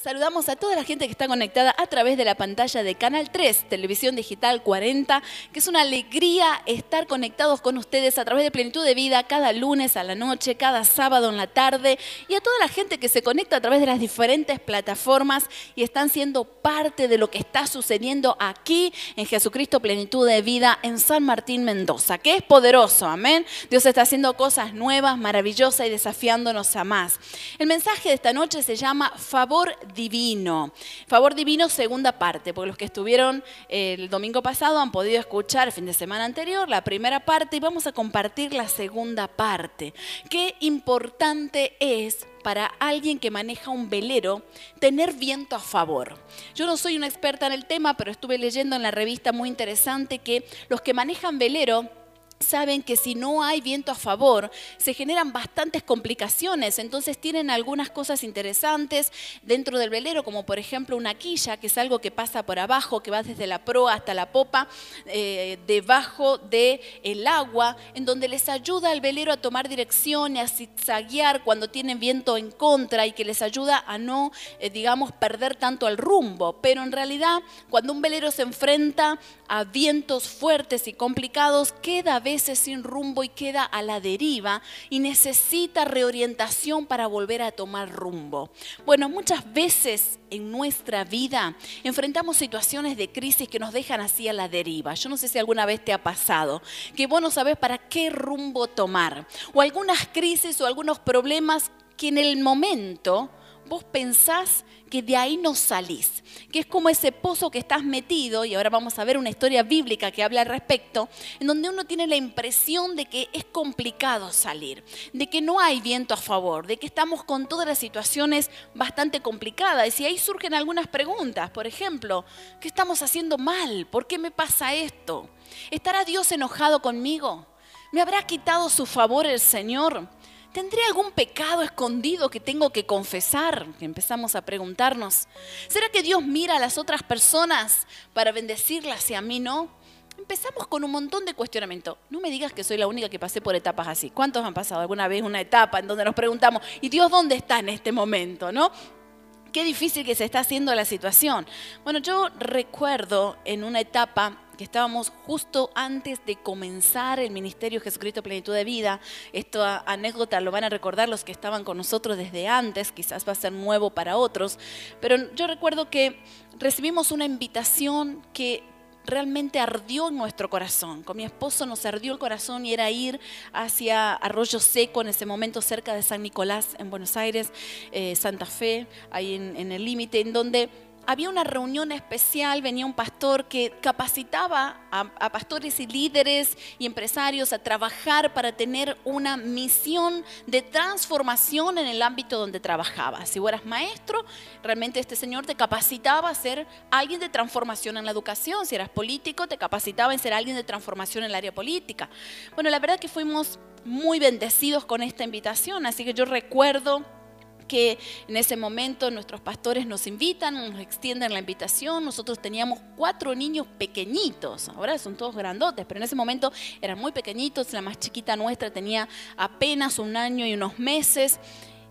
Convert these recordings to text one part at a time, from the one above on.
saludamos a toda la gente que está conectada a través de la pantalla de Canal 3, Televisión Digital 40, que es una alegría estar conectados con ustedes a través de Plenitud de Vida cada lunes a la noche, cada sábado en la tarde, y a toda la gente que se conecta a través de las diferentes plataformas y están siendo parte de lo que está sucediendo aquí en Jesucristo Plenitud de Vida en San Martín Mendoza, que es poderoso, amén. Dios está haciendo cosas nuevas, maravillosas y desafiándonos a más. El mensaje de esta noche se llama Favor divino. Favor divino, segunda parte, porque los que estuvieron eh, el domingo pasado han podido escuchar el fin de semana anterior la primera parte y vamos a compartir la segunda parte. Qué importante es para alguien que maneja un velero tener viento a favor. Yo no soy una experta en el tema, pero estuve leyendo en la revista muy interesante que los que manejan velero saben que si no hay viento a favor, se generan bastantes complicaciones. Entonces tienen algunas cosas interesantes dentro del velero, como por ejemplo una quilla, que es algo que pasa por abajo, que va desde la proa hasta la popa, eh, debajo del el agua, en donde les ayuda al velero a tomar dirección y a zigzaguear cuando tienen viento en contra y que les ayuda a no, eh, digamos, perder tanto el rumbo. Pero en realidad, cuando un velero se enfrenta a vientos fuertes y complicados, queda sin rumbo y queda a la deriva y necesita reorientación para volver a tomar rumbo. Bueno, muchas veces en nuestra vida enfrentamos situaciones de crisis que nos dejan así a la deriva. Yo no sé si alguna vez te ha pasado que vos no sabes para qué rumbo tomar. O algunas crisis o algunos problemas que en el momento vos pensás que de ahí no salís, que es como ese pozo que estás metido, y ahora vamos a ver una historia bíblica que habla al respecto, en donde uno tiene la impresión de que es complicado salir, de que no hay viento a favor, de que estamos con todas las situaciones bastante complicadas. Y ahí surgen algunas preguntas, por ejemplo, ¿qué estamos haciendo mal? ¿Por qué me pasa esto? ¿Estará Dios enojado conmigo? ¿Me habrá quitado su favor el Señor? ¿Tendré algún pecado escondido que tengo que confesar? Que empezamos a preguntarnos. ¿Será que Dios mira a las otras personas para bendecirlas y a mí no? Empezamos con un montón de cuestionamiento. No me digas que soy la única que pasé por etapas así. ¿Cuántos han pasado alguna vez una etapa en donde nos preguntamos, ¿y Dios dónde está en este momento? ¿No? Qué difícil que se está haciendo la situación. Bueno, yo recuerdo en una etapa estábamos justo antes de comenzar el Ministerio Jesucristo Plenitud de Vida. Esta anécdota lo van a recordar los que estaban con nosotros desde antes, quizás va a ser nuevo para otros, pero yo recuerdo que recibimos una invitación que realmente ardió en nuestro corazón. Con mi esposo nos ardió el corazón y era ir hacia Arroyo Seco en ese momento cerca de San Nicolás en Buenos Aires, eh, Santa Fe, ahí en el límite, en donde había una reunión especial, venía un pastor que capacitaba a, pastores y líderes y empresarios a trabajar para tener una misión de transformación en el ámbito donde trabajaba. Si eras maestro, realmente este señor te capacitaba a ser alguien de transformación en la educación. Si eras político, te capacitaba en ser alguien de transformación en el área política. Bueno, la verdad que fuimos muy bendecidos con esta invitación, así que yo recuerdo que en ese momento nuestros pastores nos invitan, nos extienden la invitación. Nosotros teníamos cuatro niños pequeñitos, ahora son todos grandotes, pero en ese momento eran muy pequeñitos. La más chiquita nuestra tenía apenas un año y unos meses.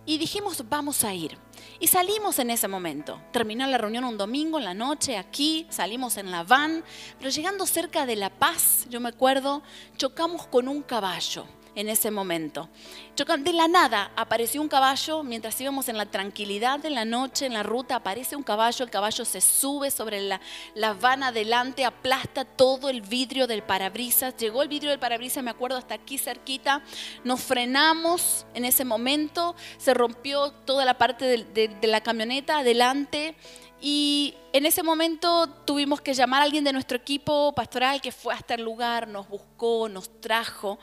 Y dijimos, vamos a ir. Y salimos en ese momento. Terminó la reunión un domingo en la noche, aquí, salimos en la van, pero llegando cerca de La Paz, yo me acuerdo, chocamos con un caballo en ese momento. De la nada apareció un caballo, mientras íbamos en la tranquilidad de la noche, en la ruta, aparece un caballo, el caballo se sube sobre la, la van adelante, aplasta todo el vidrio del parabrisas, llegó el vidrio del parabrisas, me acuerdo, hasta aquí cerquita, nos frenamos en ese momento, se rompió toda la parte de, de la camioneta adelante y en ese momento tuvimos que llamar a alguien de nuestro equipo pastoral que fue hasta el lugar, nos buscó, nos trajo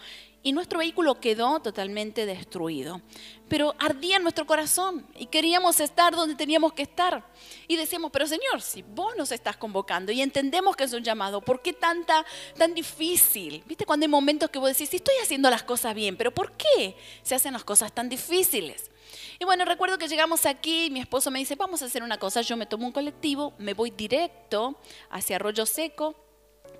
y nuestro vehículo quedó totalmente destruido. Pero ardía en nuestro corazón y queríamos estar donde teníamos que estar. Y decíamos, pero Señor, si vos nos estás convocando y entendemos que es un llamado, ¿por qué tanta, tan difícil? ¿Viste cuando hay momentos que vos decís, sí, estoy haciendo las cosas bien, pero ¿por qué se hacen las cosas tan difíciles? Y bueno, recuerdo que llegamos aquí y mi esposo me dice, vamos a hacer una cosa, yo me tomo un colectivo, me voy directo hacia Arroyo Seco,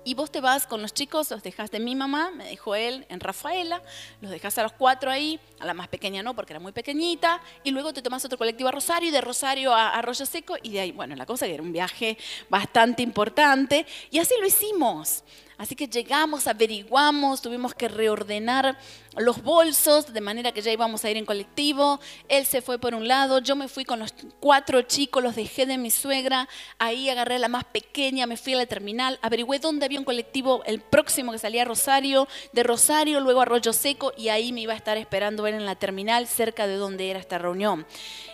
y vos te vas con los chicos, los dejas de mi mamá, me dijo él, en Rafaela, los dejas a los cuatro ahí, a la más pequeña no, porque era muy pequeñita, y luego te tomas otro colectivo a Rosario y de Rosario a Arroyo Seco, y de ahí, bueno, la cosa que era un viaje bastante importante, y así lo hicimos. Así que llegamos, averiguamos, tuvimos que reordenar los bolsos de manera que ya íbamos a ir en colectivo. Él se fue por un lado, yo me fui con los cuatro chicos, los dejé de mi suegra. Ahí agarré la más pequeña, me fui a la terminal, averigüé dónde había un colectivo, el próximo que salía a Rosario, de Rosario luego a Arroyo Seco y ahí me iba a estar esperando él en la terminal cerca de donde era esta reunión.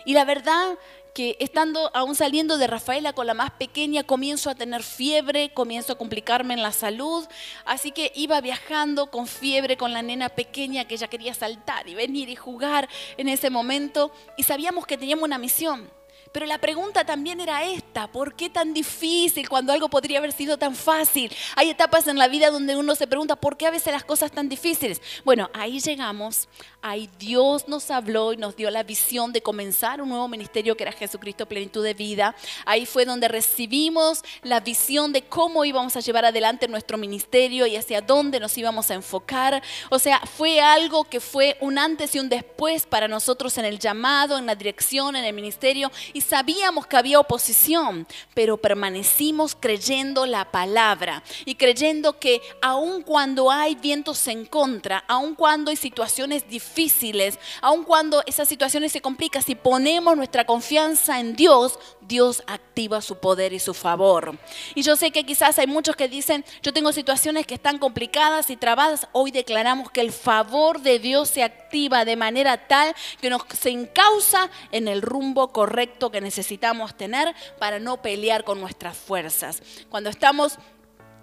Y la verdad que estando aún saliendo de Rafaela con la más pequeña, comienzo a tener fiebre, comienzo a complicarme en la salud, así que iba viajando con fiebre con la nena pequeña que ella quería saltar y venir y jugar en ese momento y sabíamos que teníamos una misión. Pero la pregunta también era esta, ¿por qué tan difícil cuando algo podría haber sido tan fácil? Hay etapas en la vida donde uno se pregunta, ¿por qué a veces las cosas tan difíciles? Bueno, ahí llegamos, ahí Dios nos habló y nos dio la visión de comenzar un nuevo ministerio que era Jesucristo Plenitud de Vida. Ahí fue donde recibimos la visión de cómo íbamos a llevar adelante nuestro ministerio y hacia dónde nos íbamos a enfocar. O sea, fue algo que fue un antes y un después para nosotros en el llamado, en la dirección, en el ministerio sabíamos que había oposición, pero permanecimos creyendo la palabra y creyendo que aun cuando hay vientos en contra, aun cuando hay situaciones difíciles, aun cuando esas situaciones se complican, si ponemos nuestra confianza en Dios, Dios activa su poder y su favor. Y yo sé que quizás hay muchos que dicen, yo tengo situaciones que están complicadas y trabadas. Hoy declaramos que el favor de Dios se activa de manera tal que nos se encausa en el rumbo correcto que necesitamos tener para no pelear con nuestras fuerzas. Cuando estamos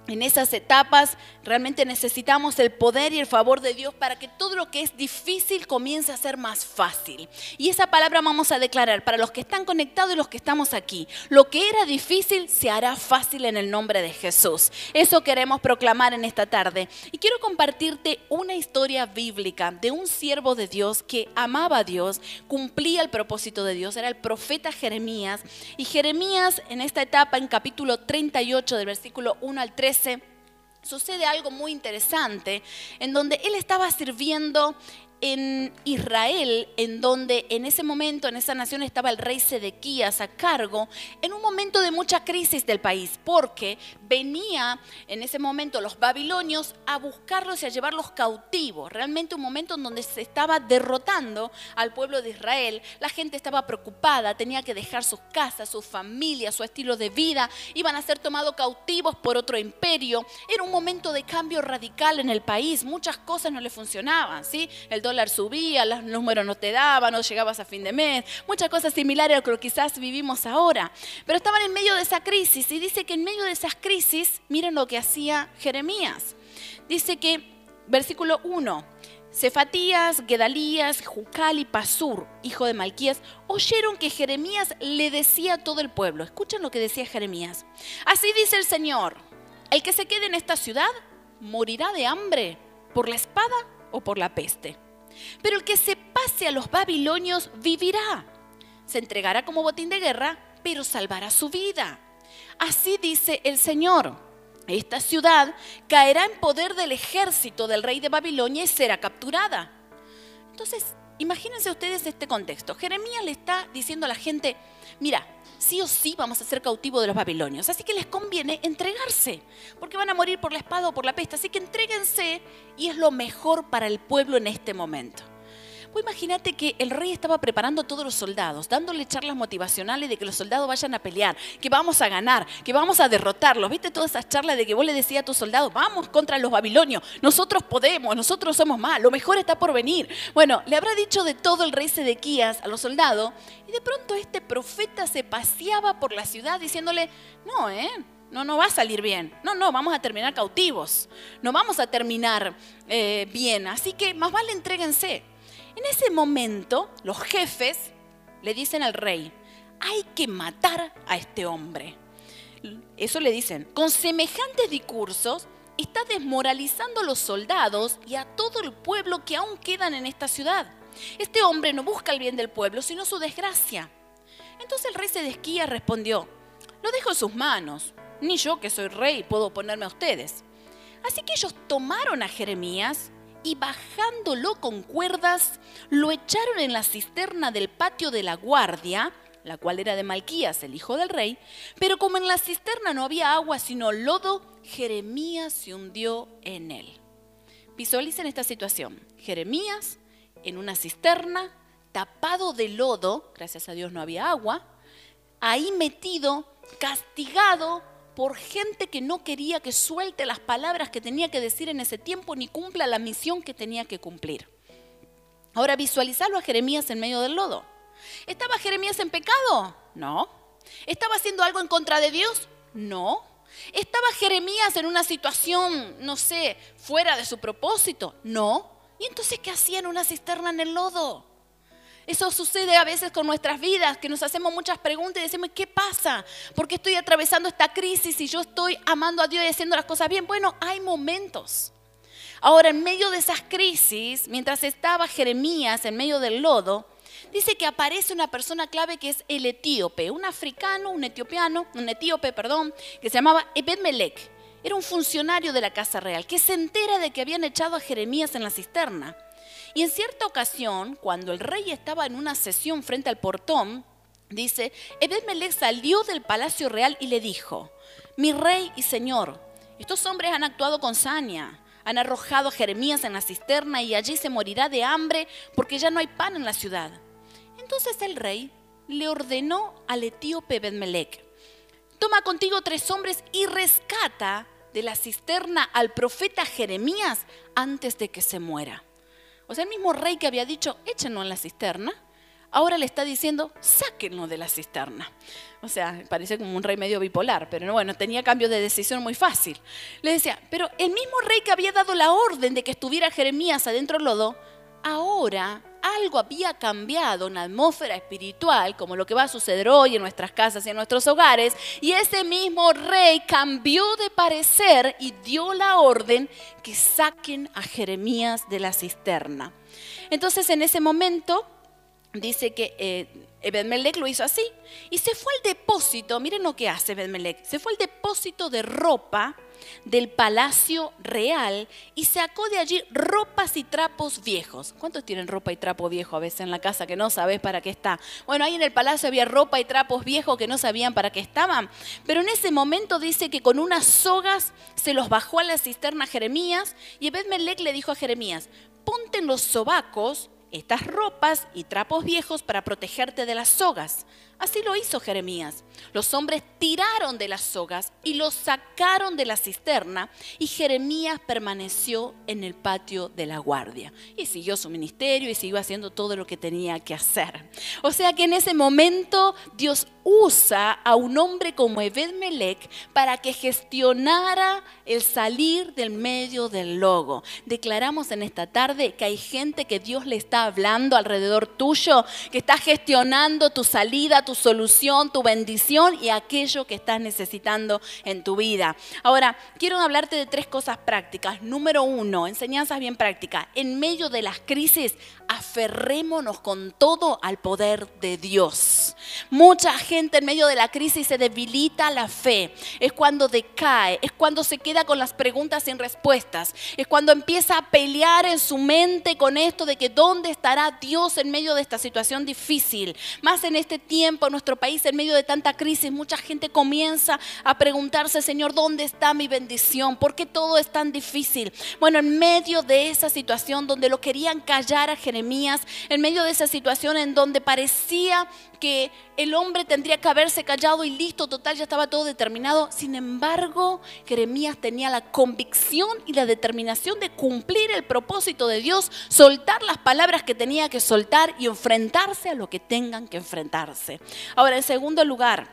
en esas etapas realmente necesitamos el poder y el favor de Dios para que todo lo que es difícil comience a ser más fácil. Y esa palabra vamos a declarar para los que están conectados y los que estamos aquí. Lo que era difícil se hará fácil en el nombre de Jesús. Eso queremos proclamar en esta tarde. Y quiero compartirte una historia bíblica de un siervo de Dios que amaba a Dios, cumplía el propósito de Dios, era el profeta Jeremías. Y Jeremías en esta etapa, en capítulo 38 del versículo 1 al 3, sucede algo muy interesante en donde él estaba sirviendo en Israel, en donde en ese momento, en esa nación estaba el rey Sedequías a cargo, en un momento de mucha crisis del país, porque venía en ese momento los babilonios a buscarlos y a llevarlos cautivos. Realmente un momento en donde se estaba derrotando al pueblo de Israel. La gente estaba preocupada, tenía que dejar sus casas, su familia, su estilo de vida, iban a ser tomados cautivos por otro imperio. Era un momento de cambio radical en el país, muchas cosas no le funcionaban, ¿sí? Subía, los números no te daban, no llegabas a fin de mes, muchas cosas similares a lo que quizás vivimos ahora. Pero estaban en medio de esa crisis y dice que en medio de esas crisis, miren lo que hacía Jeremías. Dice que, versículo 1, Cefatías, Gedalías, Jucal y Pasur, hijo de Malquías, oyeron que Jeremías le decía a todo el pueblo. Escuchen lo que decía Jeremías. Así dice el Señor, el que se quede en esta ciudad morirá de hambre por la espada o por la peste. Pero el que se pase a los babilonios vivirá. Se entregará como botín de guerra, pero salvará su vida. Así dice el Señor. Esta ciudad caerá en poder del ejército del rey de Babilonia y será capturada. Entonces, imagínense ustedes este contexto. Jeremías le está diciendo a la gente, mira, sí o sí vamos a ser cautivos de los babilonios. Así que les conviene entregarse, porque van a morir por la espada o por la peste. Así que entréguense y es lo mejor para el pueblo en este momento. Pues imagínate que el rey estaba preparando a todos los soldados, dándole charlas motivacionales de que los soldados vayan a pelear, que vamos a ganar, que vamos a derrotarlos. ¿Viste todas esas charlas de que vos le decías a tus soldados, vamos contra los babilonios, nosotros podemos, nosotros somos más, lo mejor está por venir? Bueno, le habrá dicho de todo el rey Sedequías a los soldados y de pronto este profeta se paseaba por la ciudad diciéndole, no, ¿eh? No, no va a salir bien. No, no, vamos a terminar cautivos. No vamos a terminar eh, bien. Así que más vale entréguense. En ese momento, los jefes le dicen al rey, hay que matar a este hombre. Eso le dicen, con semejantes discursos está desmoralizando a los soldados y a todo el pueblo que aún quedan en esta ciudad. Este hombre no busca el bien del pueblo, sino su desgracia. Entonces el rey Sedesquía respondió, lo dejo en sus manos, ni yo que soy rey puedo oponerme a ustedes. Así que ellos tomaron a Jeremías y bajándolo con cuerdas, lo echaron en la cisterna del patio de la guardia, la cual era de Malquías, el hijo del rey, pero como en la cisterna no había agua sino lodo, Jeremías se hundió en él. Visualicen esta situación. Jeremías en una cisterna, tapado de lodo, gracias a Dios no había agua, ahí metido, castigado por gente que no quería que suelte las palabras que tenía que decir en ese tiempo ni cumpla la misión que tenía que cumplir. Ahora visualizarlo a Jeremías en medio del lodo. ¿Estaba Jeremías en pecado? No. ¿Estaba haciendo algo en contra de Dios? No. ¿Estaba Jeremías en una situación, no sé, fuera de su propósito? No. ¿Y entonces qué hacía en una cisterna en el lodo? Eso sucede a veces con nuestras vidas, que nos hacemos muchas preguntas y decimos, ¿qué pasa? ¿Por qué estoy atravesando esta crisis y yo estoy amando a Dios y haciendo las cosas bien? Bueno, hay momentos. Ahora, en medio de esas crisis, mientras estaba Jeremías en medio del lodo, dice que aparece una persona clave que es el etíope, un africano, un etiopiano, un etíope, perdón, que se llamaba Ebed Melech. Era un funcionario de la casa real que se entera de que habían echado a Jeremías en la cisterna. Y en cierta ocasión, cuando el rey estaba en una sesión frente al portón, dice, Ebed-Melech salió del palacio real y le dijo, mi rey y señor, estos hombres han actuado con saña, han arrojado a Jeremías en la cisterna y allí se morirá de hambre porque ya no hay pan en la ciudad. Entonces el rey le ordenó al etíope Ebed-Melech, toma contigo tres hombres y rescata de la cisterna al profeta Jeremías antes de que se muera. El mismo rey que había dicho, échenlo en la cisterna, ahora le está diciendo, sáquenlo de la cisterna. O sea, parece como un rey medio bipolar, pero bueno, tenía cambio de decisión muy fácil. Le decía, pero el mismo rey que había dado la orden de que estuviera Jeremías adentro del lodo, ahora algo había cambiado en la atmósfera espiritual, como lo que va a suceder hoy en nuestras casas y en nuestros hogares, y ese mismo rey cambió de parecer y dio la orden que saquen a Jeremías de la cisterna. Entonces en ese momento dice que eh, Ebedmelech lo hizo así y se fue al depósito, miren lo que hace Ebedmelech, se fue al depósito de ropa del palacio real y sacó de allí ropas y trapos viejos. ¿Cuántos tienen ropa y trapo viejo a veces en la casa que no sabes para qué está? Bueno, ahí en el palacio había ropa y trapos viejos que no sabían para qué estaban, pero en ese momento dice que con unas sogas se los bajó a la cisterna Jeremías y Ebed-Melech le dijo a Jeremías, ponte en los sobacos estas ropas y trapos viejos para protegerte de las sogas. Así lo hizo Jeremías. Los hombres tiraron de las sogas y los sacaron de la cisterna y Jeremías permaneció en el patio de la guardia y siguió su ministerio y siguió haciendo todo lo que tenía que hacer. O sea que en ese momento Dios usa a un hombre como Ebed Melech para que gestionara el salir del medio del logo. Declaramos en esta tarde que hay gente que Dios le está hablando alrededor tuyo, que está gestionando tu salida, tu solución, tu bendición y aquello que estás necesitando en tu vida. Ahora, quiero hablarte de tres cosas prácticas. Número uno, enseñanzas bien prácticas. En medio de las crisis, aferrémonos con todo al poder de Dios. Mucha gente en medio de la crisis se debilita la fe. Es cuando decae, es cuando se queda con las preguntas sin respuestas. Es cuando empieza a pelear en su mente con esto de que dónde estará Dios en medio de esta situación difícil. Más en este tiempo, en nuestro país, en medio de tanta crisis, mucha gente comienza a preguntarse, Señor, ¿dónde está mi bendición? ¿Por qué todo es tan difícil? Bueno, en medio de esa situación donde lo querían callar a Jeremías, en medio de esa situación en donde parecía que el hombre tendría que haberse callado y listo, total, ya estaba todo determinado. Sin embargo, Jeremías tenía la convicción y la determinación de cumplir el propósito de Dios, soltar las palabras que tenía que soltar y enfrentarse a lo que tengan que enfrentarse. Ahora, en segundo lugar,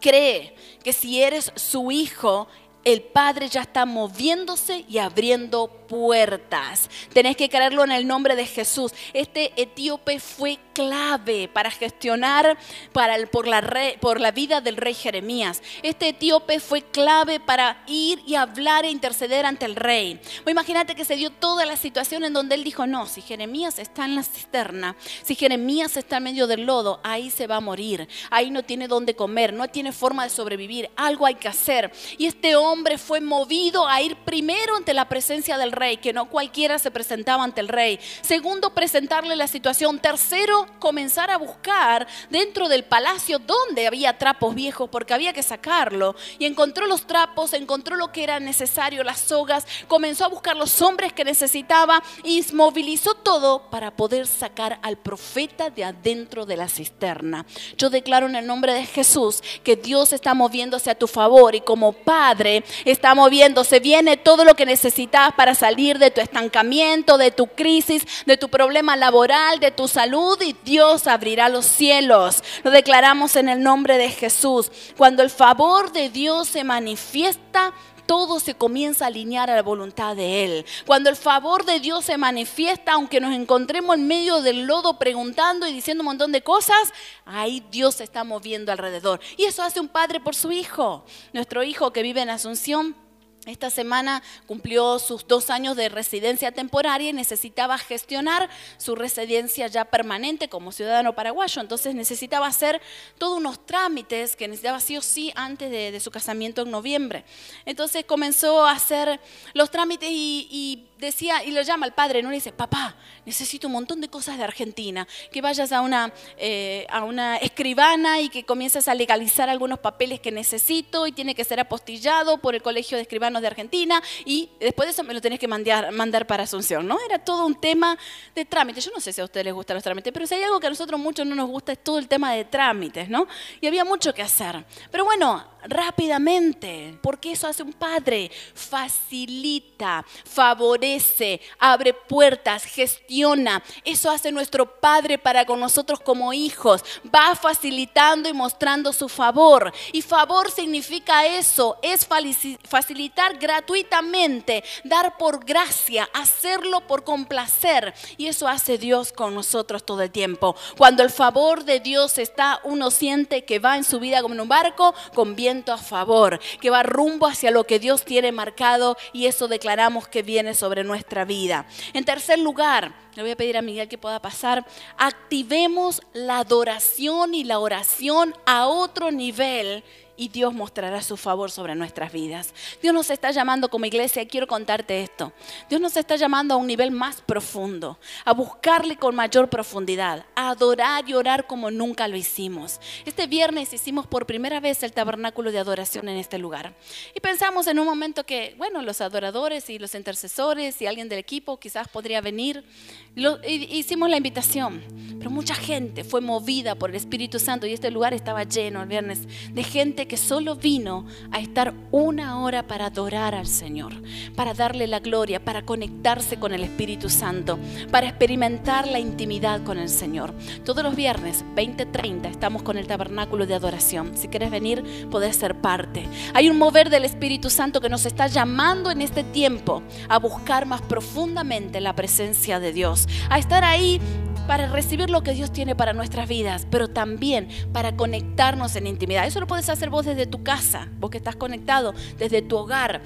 cree que si eres su hijo, el Padre ya está moviéndose y abriendo puertas. Tenés que creerlo en el nombre de Jesús. Este etíope fue clave para gestionar para por, la por la vida del rey Jeremías. Este etíope fue clave para ir y hablar e interceder ante el rey. imagínate que se dio toda la situación en donde él dijo, no, si Jeremías está en la cisterna, si Jeremías está en medio del lodo, ahí se va a morir. Ahí no tiene dónde comer, no tiene forma de sobrevivir. Algo hay que hacer. Y este hombre hombre fue movido a ir primero ante la presencia del rey, que no cualquiera se presentaba ante el rey. Segundo, presentarle la situación. Tercero, comenzar a buscar dentro del palacio donde había trapos viejos, porque había que sacarlo. Y encontró los trapos, encontró lo que era necesario, las sogas, comenzó a buscar los hombres que necesitaba y movilizó todo para poder sacar al profeta de adentro de la cisterna. Yo declaro en el nombre de Jesús que Dios está moviéndose a tu favor y como Padre está moviéndose. Viene todo lo que necesitas para salir de tu estancamiento, de tu crisis, de tu problema laboral, de tu salud y Dios abrirá los cielos. Lo declaramos en el nombre de Jesús. Cuando el favor de Dios se manifiesta, todo se comienza a alinear a la voluntad de Él. Cuando el favor de Dios se manifiesta, aunque nos encontremos en medio del lodo preguntando y diciendo un montón de cosas, ahí Dios se está moviendo alrededor. Y eso hace un padre por su hijo. Nuestro hijo que vive en Asunción esta semana cumplió sus dos años de residencia temporaria y necesitaba gestionar su residencia ya permanente como ciudadano paraguayo. Entonces necesitaba hacer todos unos trámites que necesitaba sí o sí antes de, su casamiento en noviembre. Entonces comenzó a hacer los trámites y, decía, y lo llama al padre, ¿no? Le dice, papá, necesito un montón de cosas de Argentina. Que vayas a una, eh, a una escribana y que comiences a legalizar algunos papeles que necesito y tiene que ser apostillado por el Colegio de Escribanos de Argentina y después de eso me lo tenés que mandar, mandar para Asunción, ¿no? Era todo un tema de trámites. Yo no sé si a ustedes les gustan los trámites, pero si hay algo que a nosotros mucho no nos gusta es todo el tema de trámites, ¿no? Y había mucho que hacer. Pero bueno, rápidamente, porque eso hace un padre, facilita, favorece, abre puertas, gestiona. Eso hace nuestro padre para con nosotros como hijos. Va facilitando y mostrando su favor. Y favor significa eso, es facilitar gratuitamente, dar por gracia, hacerlo por complacer. Y eso hace Dios con nosotros todo el tiempo. Cuando el favor de Dios está, uno siente que va en su vida como en un barco, con bien a favor, que va rumbo hacia lo que Dios tiene marcado y eso declaramos que viene sobre nuestra vida. En tercer lugar, le voy a pedir a Miguel que pueda pasar, activemos la adoración y la oración a otro nivel y Dios mostrará su favor sobre nuestras vidas. Dios nos está llamando como iglesia, quiero contarte esto. Dios nos está llamando a un nivel más profundo, a buscarle con mayor profundidad, a adorar y orar como nunca lo hicimos. Este viernes hicimos por primera vez el tabernáculo de adoración en este lugar. Y pensamos en un momento que, bueno, los adoradores y los intercesores y alguien del equipo quizás podría venir. hicimos la invitación, pero mucha gente fue movida por el Espíritu Santo y este lugar estaba lleno el viernes de gente que solo vino a estar una hora para adorar al Señor, para darle la gloria, para conectarse con el Espíritu Santo, para experimentar la intimidad con el Señor. Todos los viernes, 20:30, estamos con el tabernáculo de adoración. Si quieres venir, podés ser parte. Hay un mover del Espíritu Santo que nos está llamando en este tiempo a buscar más profundamente la presencia de Dios, a estar ahí para recibir lo que Dios tiene para nuestras vidas, pero también para conectarnos en intimidad. Eso lo puedes hacer vos desde tu casa, vos que estás conectado, desde tu hogar.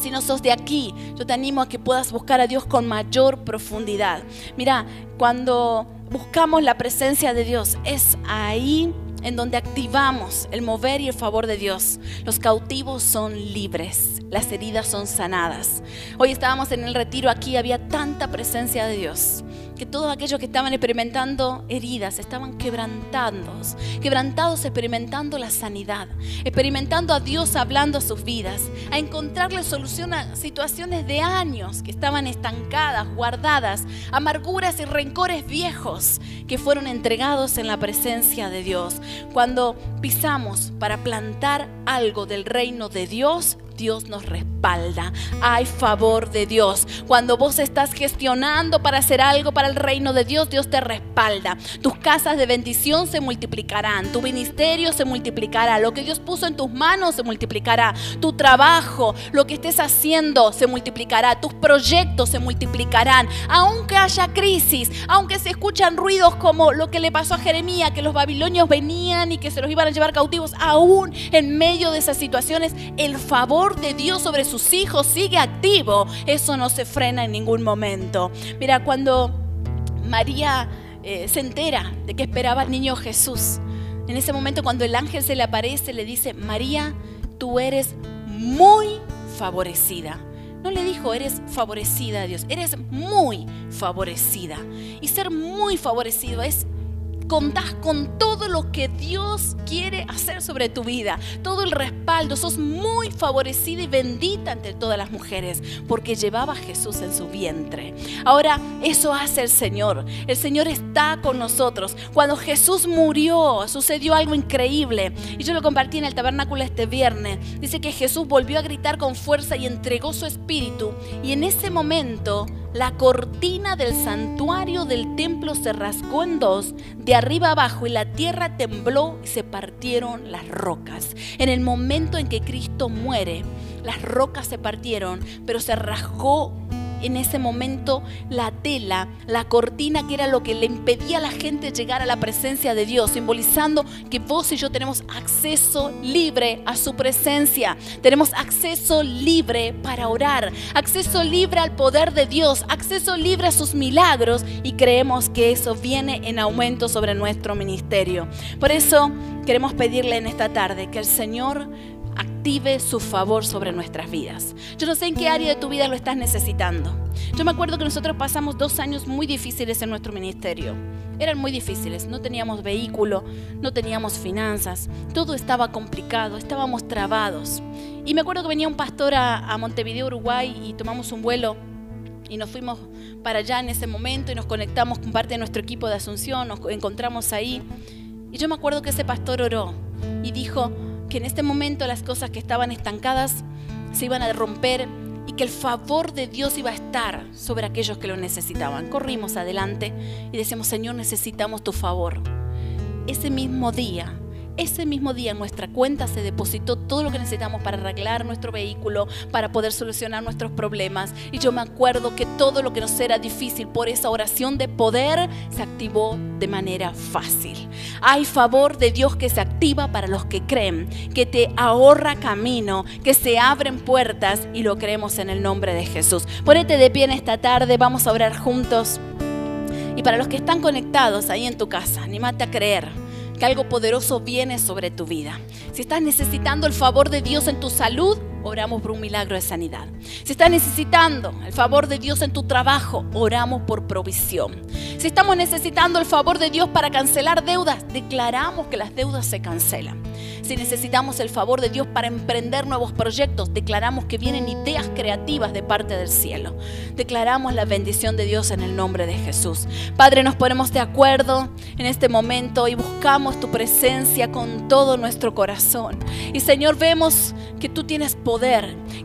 Si no sos de aquí, yo te animo a que puedas buscar a Dios con mayor profundidad. Mira, cuando buscamos la presencia de Dios, es ahí en donde activamos el mover y el favor de Dios. Los cautivos son libres, las heridas son sanadas. Hoy estábamos en el retiro aquí, había tanta presencia de Dios que todos aquellos que estaban experimentando heridas estaban quebrantados, quebrantados experimentando la sanidad, experimentando a Dios hablando a sus vidas, a encontrarle solución a situaciones de años que estaban estancadas, guardadas, amarguras y rencores viejos que fueron entregados en la presencia de Dios. Cuando pisamos para plantar algo del reino de Dios, Dios nos respalda. Hay favor de Dios. Cuando vos estás gestionando para hacer algo para el reino de Dios, Dios te respalda. Tus casas de bendición se multiplicarán. Tu ministerio se multiplicará. Lo que Dios puso en tus manos se multiplicará. Tu trabajo, lo que estés haciendo se multiplicará. Tus proyectos se multiplicarán. Aunque haya crisis, aunque se escuchan ruidos como lo que le pasó a Jeremías, que los babilonios venían y que se los iban a llevar cautivos, aún en medio de esas situaciones, el favor de Dios sobre sus hijos sigue activo. Eso no se frena en ningún momento. Mira, cuando María eh, se entera de que esperaba al niño Jesús, en ese momento cuando el ángel se le aparece, le dice, María, tú eres muy favorecida. No le dijo, eres favorecida a Dios, eres muy favorecida. Y ser muy favorecido es contás con todo lo que Dios quiere hacer sobre tu vida, todo el respaldo, sos muy favorecida y bendita entre todas las mujeres, porque llevaba a Jesús en su vientre. Ahora, eso hace el Señor. El Señor está con nosotros. Cuando Jesús murió, sucedió algo increíble. Y yo lo compartí en el tabernáculo este viernes. Dice que Jesús volvió a gritar con fuerza y entregó su espíritu. Y en ese momento la cortina del santuario del templo se rasgó en dos, de arriba abajo, y la tierra tembló y se partieron las rocas. En el momento en que Cristo muere, las rocas se partieron, pero se rasgó en ese momento la tela, la cortina que era lo que le impedía a la gente llegar a la presencia de Dios, simbolizando que vos y yo tenemos acceso libre a su presencia, tenemos acceso libre para orar, acceso libre al poder de Dios, acceso libre a sus milagros y creemos que eso viene en aumento sobre nuestro ministerio. Por eso queremos pedirle en esta tarde que el Señor active su favor sobre nuestras vidas. Yo no sé en qué área de tu vida lo estás necesitando. Yo me acuerdo que nosotros pasamos dos años muy difíciles en nuestro ministerio. Eran muy difíciles, no teníamos vehículo, no teníamos finanzas, todo estaba complicado, estábamos trabados. Y me acuerdo que venía un pastor a, Montevideo, Uruguay, y tomamos un vuelo y nos fuimos para allá en ese momento y nos conectamos con parte de nuestro equipo de Asunción, nos encontramos ahí. Y yo me acuerdo que ese pastor oró y dijo, que en este momento las cosas que estaban estancadas se iban a romper y que el favor de Dios iba a estar sobre aquellos que lo necesitaban. Corrimos adelante y decimos, Señor, necesitamos tu favor. Ese mismo día ese mismo día en nuestra cuenta se depositó todo lo que necesitamos para arreglar nuestro vehículo, para poder solucionar nuestros problemas. Y yo me acuerdo que todo lo que nos era difícil por esa oración de poder se activó de manera fácil. Hay favor de Dios que se activa para los que creen, que te ahorra camino, que se abren puertas y lo creemos en el nombre de Jesús. Ponete de pie en esta tarde, vamos a orar juntos. Y para los que están conectados ahí en tu casa, anímate a creer que algo poderoso viene sobre tu vida. Si estás necesitando el favor de Dios en tu salud, oramos por un milagro de sanidad. Si estás necesitando el favor de Dios en tu trabajo, oramos por provisión. Si estamos necesitando el favor de Dios para cancelar deudas, declaramos que las deudas se cancelan. Si necesitamos el favor de Dios para emprender nuevos proyectos, declaramos que vienen ideas creativas de parte del cielo. Declaramos la bendición de Dios en el nombre de Jesús. Padre, nos ponemos de acuerdo en este momento y buscamos tu presencia con todo nuestro corazón. Y Señor, vemos que tú tienes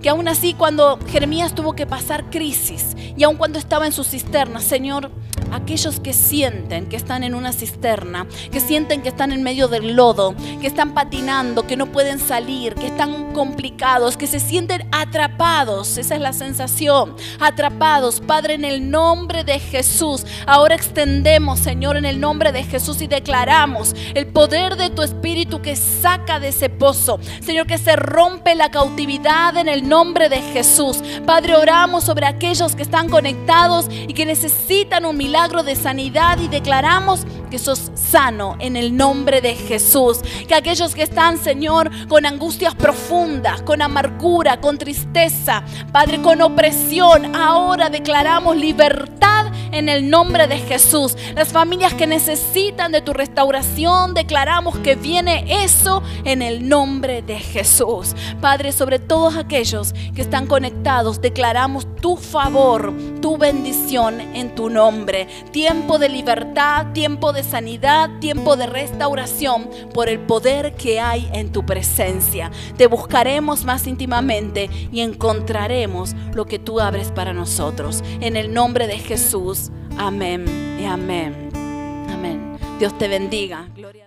que aún así cuando Jeremías tuvo que pasar crisis y aún cuando estaba en su cisterna, Señor, aquellos que sienten que están en una cisterna, que sienten que están en medio del lodo, que están patinando, que no pueden salir, que están complicados, que se sienten atrapados, esa es la sensación, atrapados, Padre, en el nombre de Jesús. Ahora extendemos, Señor, en el nombre de Jesús y declaramos el poder de tu Espíritu que saca de ese pozo, Señor, que se rompe la cautividad en el nombre de Jesús. Padre, oramos sobre aquellos que están conectados y que necesitan un milagro de sanidad y declaramos que sos sano en el nombre de Jesús. Que aquellos que están, Señor, con angustias profundas, con amargura, con tristeza, Padre, con opresión, ahora declaramos libertad en el nombre de Jesús. Las familias que necesitan de tu restauración, declaramos que viene eso en el nombre de Jesús. Padre, sobre todos aquellos que están conectados, declaramos tu favor, tu bendición en tu nombre. Tiempo de libertad, tiempo de sanidad, tiempo de restauración por el poder que hay en tu presencia. Te buscaremos más íntimamente y encontraremos lo que tú abres para nosotros. En el nombre de Jesús. Amén y amén. Amén. Dios te bendiga. Gloria.